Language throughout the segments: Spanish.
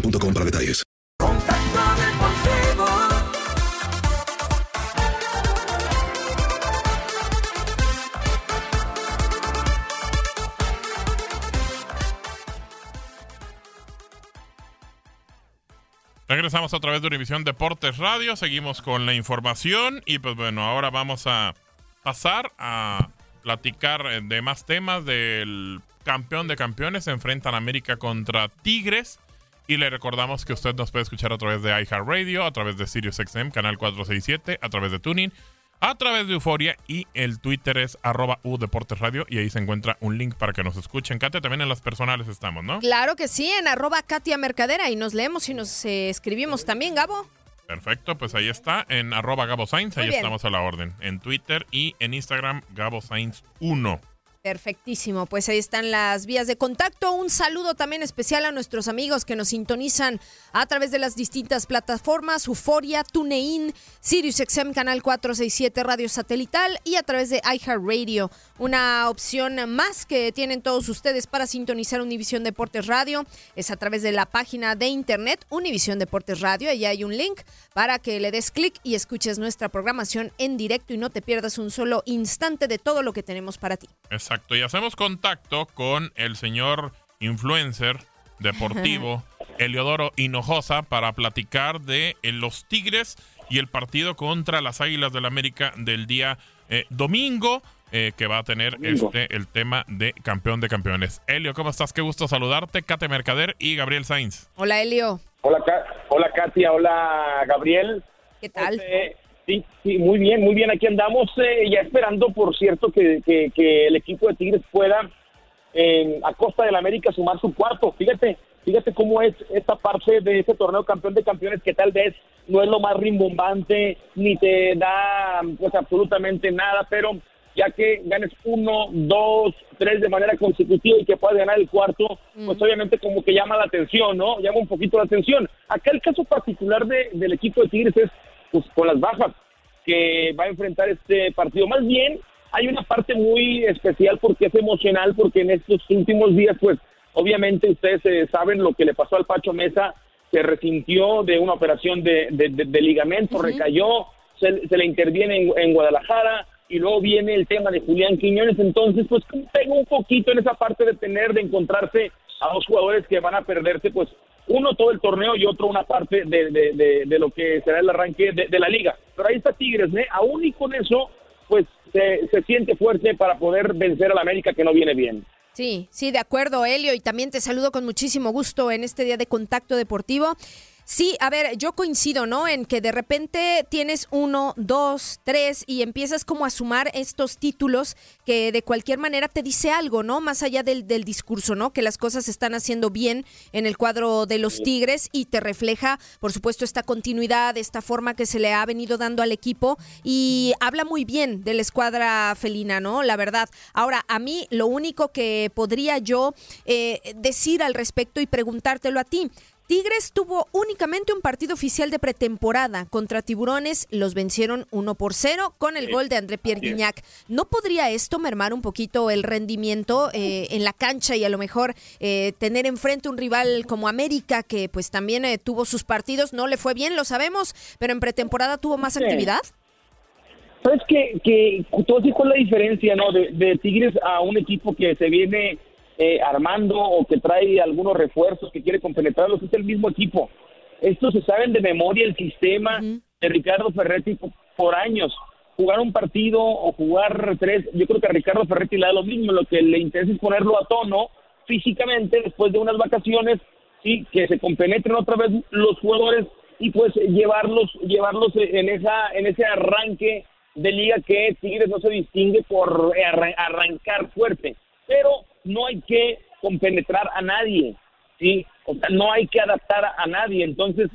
boostmobile.com para detalles. Regresamos a través de Univisión Deportes Radio, seguimos con la información y pues bueno, ahora vamos a pasar a platicar eh, de más temas del campeón de campeones. Se enfrentan América contra Tigres y le recordamos que usted nos puede escuchar a través de iHeartRadio, a través de SiriusXM, canal 467, a través de Tuning, a través de Euforia y el Twitter es arroba U Deportes Radio y ahí se encuentra un link para que nos escuchen. Katia, también en las personales estamos, ¿no? Claro que sí, en arroba Katia Mercadera y nos leemos y nos eh, escribimos también, Gabo. Perfecto, pues ahí está, en arroba Gabo Sainz, ahí bien. estamos a la orden. En Twitter y en Instagram, Gabo Sainz 1. Perfectísimo, pues ahí están las vías de contacto. Un saludo también especial a nuestros amigos que nos sintonizan a través de las distintas plataformas, Euforia, TuneIn, SiriusXM Canal 467 Radio Satelital y a través de iHeartRadio. Una opción más que tienen todos ustedes para sintonizar Univisión Deportes Radio es a través de la página de internet Univisión Deportes Radio. Allí hay un link para que le des clic y escuches nuestra programación en directo y no te pierdas un solo instante de todo lo que tenemos para ti. Exacto, y hacemos contacto con el señor influencer deportivo Eliodoro Hinojosa para platicar de eh, los Tigres y el partido contra las Águilas del América del día eh, domingo. eh, que va a tener Domingo. este el tema de campeón de campeones. Elio, ¿cómo estás? Qué gusto saludarte. Kate Mercader y Gabriel Sainz. Hola, Elio. Hola, Ka- hola Katia, hola Gabriel. ¿Qué tal? Sí, sí, muy bien, muy bien. Aquí andamos eh, ya esperando, por cierto, que, que- que el equipo de Tigres pueda, en- a costa del América, sumar su cuarto. Fíjate, fíjate cómo es esta parte de ese torneo campeón de campeones que tal vez no es lo más rimbombante, ni te da pues absolutamente nada, pero ya que ganes uno, dos, tres de manera consecutiva y que puedas ganar el cuarto, pues obviamente como que llama la atención, ¿no? Llama un poquito la atención. Acá el caso particular de- del equipo de Tigres es pues con las bajas que va a enfrentar este partido. Más bien, hay una parte muy especial porque es emocional, porque en estos últimos días, pues, obviamente ustedes eh, saben lo que le pasó al Pacho Mesa, se resintió de una operación de, de- de- de ligamento, recayó, se, se le interviene en, en Guadalajara, y luego viene el tema de Julián Quiñones, entonces, pues, pega un poquito en esa parte de tener, de encontrarse a dos jugadores que van a perderse, pues, uno todo el torneo y otro una parte de, de- lo que será el arranque de, de la liga. Pero ahí está Tigres, ¿eh? Aún y con eso, pues se, se siente fuerte para poder vencer al América que no viene bien. Sí, sí, de acuerdo, Helio, y también te saludo con muchísimo gusto en este día de contacto deportivo. Sí, a ver, yo coincido, ¿no? En que de repente tienes uno, dos, tres y empiezas como a sumar estos títulos que de cualquier manera te dice algo, ¿no? Más allá del, del discurso, ¿no? Que las cosas se están haciendo bien en el cuadro de los Tigres y te refleja, por supuesto, esta continuidad, esta forma que se le ha venido dando al equipo y habla muy bien de la escuadra felina, ¿no? La verdad. Ahora, a mí lo único que podría yo eh, decir al respecto y preguntártelo a ti, Tigres tuvo únicamente un partido oficial de pretemporada contra Tiburones, los vencieron 1 por 0 con el gol de André Pierre Guignac. ¿No podría esto mermar un poquito el rendimiento eh, en la cancha y a lo mejor eh, tener enfrente un rival como América que pues también eh, tuvo sus partidos, no le fue bien, lo sabemos, pero en pretemporada tuvo más Sí. actividad? ¿Sabes que, que cuál es la diferencia, no? De, de Tigres a un equipo que se viene eh, armando o que trae algunos refuerzos que quiere compenetrarlos, es el mismo equipo. Estos se saben de memoria el sistema de Ricardo Ferretti po- por años. Jugar un partido o jugar tres, yo creo que a Ricardo Ferretti le da lo mismo, lo que le interesa es ponerlo a tono físicamente después de unas vacaciones, sí, que se compenetren otra vez los jugadores y pues llevarlos llevarlos en esa en ese arranque de liga que Tigres no se distingue por arran- arrancar fuerte, pero no hay que compenetrar a nadie, sí, o sea, no hay que adaptar a, a nadie, entonces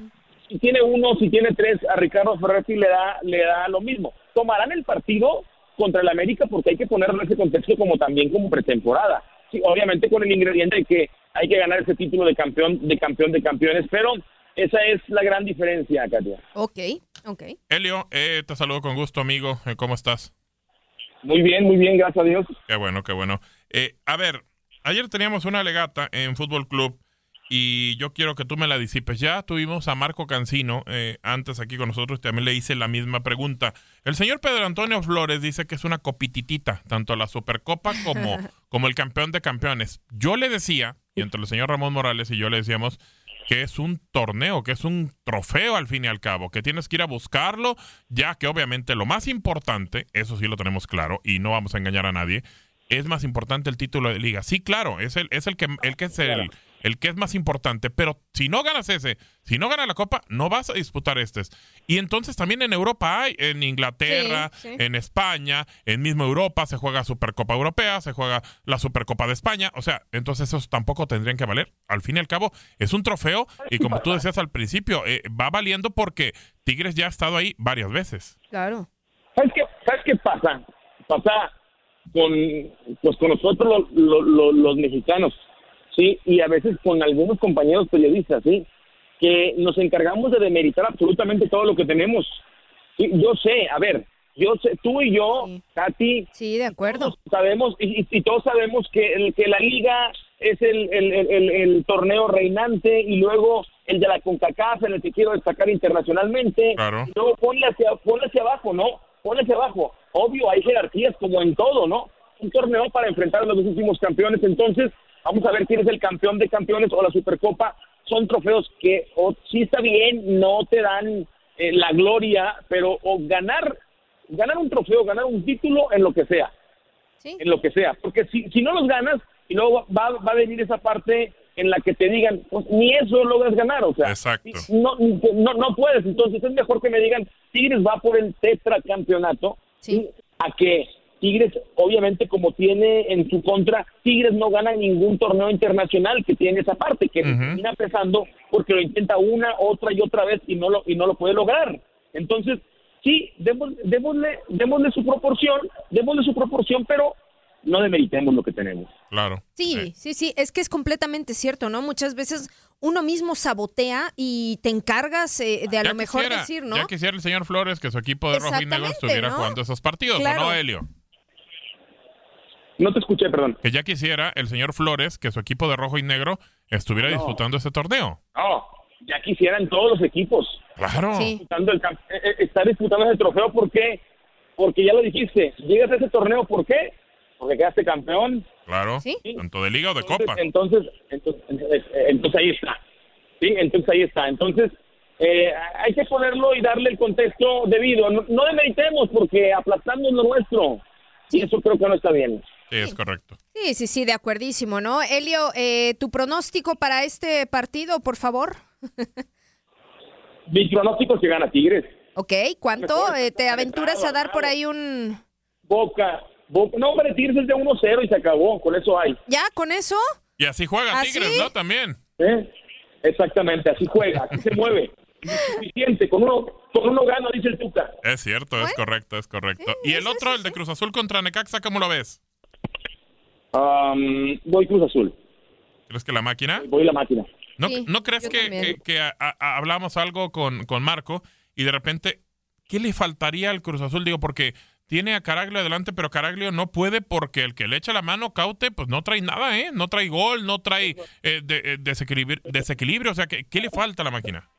si tiene uno, si tiene tres, a Ricardo Ferretti le da le da lo mismo. Tomarán el partido contra el América porque hay que ponerlo en ese contexto como también como pretemporada. Sí, obviamente con el ingrediente de que hay que ganar ese título de campeón de campeón de campeones, pero esa es la gran diferencia, Katia. Ok, ok. Helio, eh, te saludo con gusto, amigo. Eh, ¿Cómo estás? Muy bien, muy bien, gracias a Dios. Qué bueno, qué bueno. Eh, a ver, ayer teníamos una legata en Fútbol Club y yo quiero que tú me la disipes. Ya tuvimos a Marco Cancino eh, antes aquí con nosotros y también le hice la misma pregunta. El señor Pedro Antonio Flores dice que es una copititita, tanto la Supercopa como, como el campeón de campeones. Yo le decía, y entre el señor Ramón Morales y yo le decíamos, que es un torneo, que es un trofeo al fin y al cabo, que tienes que ir a buscarlo, ya que obviamente lo más importante, eso sí lo tenemos claro y no vamos a engañar a nadie, es más importante el título de liga. Sí, claro, es el, es el que el que es el, el que es más importante, pero si no ganas ese, si no ganas la copa, no vas a disputar este. Y entonces también en Europa hay, en Inglaterra, Sí, sí. en España, en mismo Europa se juega Supercopa Europea, se juega la Supercopa de España, o sea, entonces esos tampoco tendrían que valer. Al fin y al cabo, es un trofeo y como tú decías al principio, eh, va valiendo porque Tigres ya ha estado ahí varias veces. Claro. ¿Sabes qué, ¿Sabes qué pasa? Pasa con, pues con nosotros lo- lo- lo- los mexicanos, ¿sí? Y a veces con algunos compañeros periodistas, ¿sí? Que nos encargamos de demeritar absolutamente todo lo que tenemos. Sí, yo sé, a ver, yo sé, tú y yo, Katy. Sí, de acuerdo. Sabemos, y, y- y todos sabemos que, el, que la liga es el, el- el- el- el torneo reinante y luego el de la CONCACAF en el que quiero destacar internacionalmente. Claro. Y luego ponle hacia, ponle hacia abajo, ¿no? Hacia abajo. Obvio, hay jerarquías como en todo, ¿no? Un torneo para enfrentar a los dos últimos campeones. Entonces, vamos a ver quién es el campeón de campeones o la Supercopa. Son trofeos que o sí está bien, no te dan eh, la gloria, pero o ganar, ganar un trofeo, ganar un título en lo que sea. En lo que sea. Porque si, si no los ganas, y luego va, va a venir esa parte en la que te digan, pues ni eso logras ganar, o sea, Exacto. no, no, no puedes. Entonces es mejor que me digan, Tigres va por el tetracampeonato, ¿sí? a que Tigres, obviamente, como tiene en su contra, Tigres no gana ningún torneo internacional que tiene esa parte, que le termina pesando porque lo intenta una, otra y otra vez y no lo, y no lo puede lograr. Entonces, sí, demos- démosle, démosle su proporción, démosle su proporción, pero no demeritemos lo que tenemos. Claro. Sí, sí, sí, es que es completamente cierto, ¿no? Muchas veces uno mismo sabotea y te encargas eh, de a Ya lo mejor quisiera- decir, ¿no? Ya quisiera el señor Flores que su equipo de rojo y negro estuviera ¿no? jugando esos partidos, ¿o Claro. no, Helio? No te escuché, perdón. Que ya quisiera el señor Flores que su equipo de rojo y negro estuviera No. disputando ese torneo. No, ya quisieran todos los equipos. Claro. Disputando el eh, eh, estar disputando ese trofeo, ¿por qué? Porque ya lo dijiste, llegas a ese torneo, ¿por qué? Porque quedaste campeón. Claro. Tanto de liga o de Entonces, copa. Entonces, entonces, entonces, eh, entonces ahí está. Sí, entonces ahí está. Entonces, eh, hay que ponerlo y darle el contexto debido. No, no demeritemos porque aplastamos lo nuestro. Y eso creo que no está bien. Sí, es correcto. Sí, sí, sí, de acuerdísimo, ¿no? Elio, eh, tu pronóstico para este partido, por favor. Mi pronóstico es que gana Tigres. Ok, ¿cuánto? Eh, ¿Te aventuras a dar por ahí un... Boca. No, hombre, Tigres es de 1-0 y se acabó. Con eso hay. ¿Ya? ¿Con eso? Y así juega ¿Ah, Tigres? ¿no? También. ¿eh? Exactamente, así juega, así se mueve. Es suficiente. Con uno, con uno gana, dice el Tuca. Es cierto, es correcto, es correcto. y el otro, el de Cruz Azul contra Necaxa, ¿cómo lo ves? Um, voy Cruz Azul. ¿Crees que la máquina? Voy la máquina. ¿No, Sí, ¿no crees que, que- que a- a- hablamos algo con, con Marco y de repente, ¿qué le faltaría al Cruz Azul? Digo, porque tiene a Caraglio adelante, pero Caraglio no puede porque el que le echa la mano, Caute, pues no trae nada, ¿eh? No trae gol, no trae eh, eh, desequilibrio. O sea, ¿qué, ¿qué le falta a la máquina?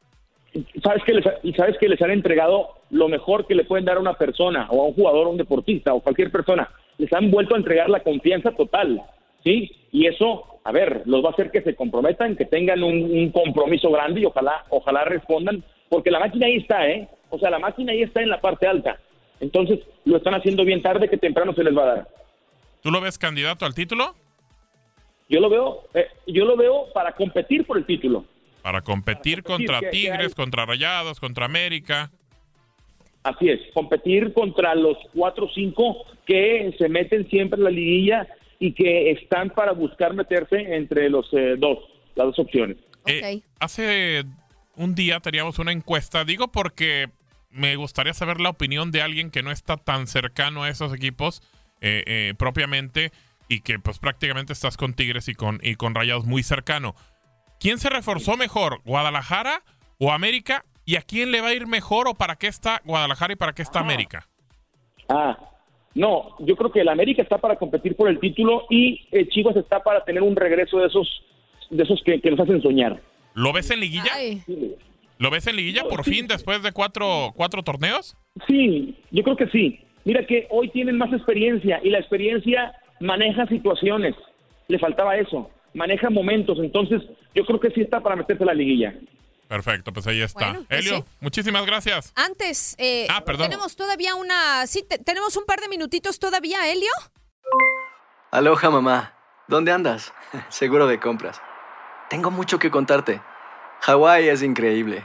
¿Sabes que les, y sabes que les han entregado lo mejor que le pueden dar a una persona o a un jugador, a un deportista o cualquier persona. Les han vuelto a entregar la confianza total, ¿sí? Y eso, a ver, los va a hacer que se comprometan, que tengan un, un compromiso grande y ojalá, ojalá respondan, porque la máquina ahí está, ¿eh? O sea, la máquina ahí está en la parte alta. Entonces, lo están haciendo bien tarde que temprano se les va a dar. ¿Tú lo ves candidato al título? Yo lo veo, eh, yo lo veo para competir por el título. Para competir contra que- que Tigres, hay- contra Rayados, contra América. Así es, competir contra los cuatro o cinco que se meten siempre en la liguilla y que están para buscar meterse entre los eh, dos, las dos opciones. Eh, hace un día teníamos una encuesta, digo porque me gustaría saber la opinión de alguien que no está tan cercano a esos equipos eh, eh, propiamente y que pues prácticamente estás con Tigres y con, y con Rayados muy cercano. ¿Quién se reforzó mejor, Guadalajara o América? ¿Y a quién le va a ir mejor o para qué está Guadalajara y para qué está América? Ah, no, yo creo que el América está para competir por el título y eh, Chivas está para tener un regreso de esos, de esos que, que nos hacen soñar. ¿Lo ves en liguilla? ¿Lo ves en liguilla por fin después de cuatro, cuatro torneos? Sí, yo creo que sí. Mira que hoy tienen más experiencia y la experiencia maneja situaciones. Le faltaba eso, maneja momentos. Entonces, yo creo que sí está para meterse a la liguilla. Perfecto, pues ahí está. Bueno, pues Helio, sí. muchísimas gracias. Antes, eh, Ah, perdón. tenemos todavía una... Sí, te- tenemos un par de minutitos todavía, Elio. Aloha mamá, ¿dónde andas? Seguro de compras. Tengo mucho que contarte. Hawái es increíble.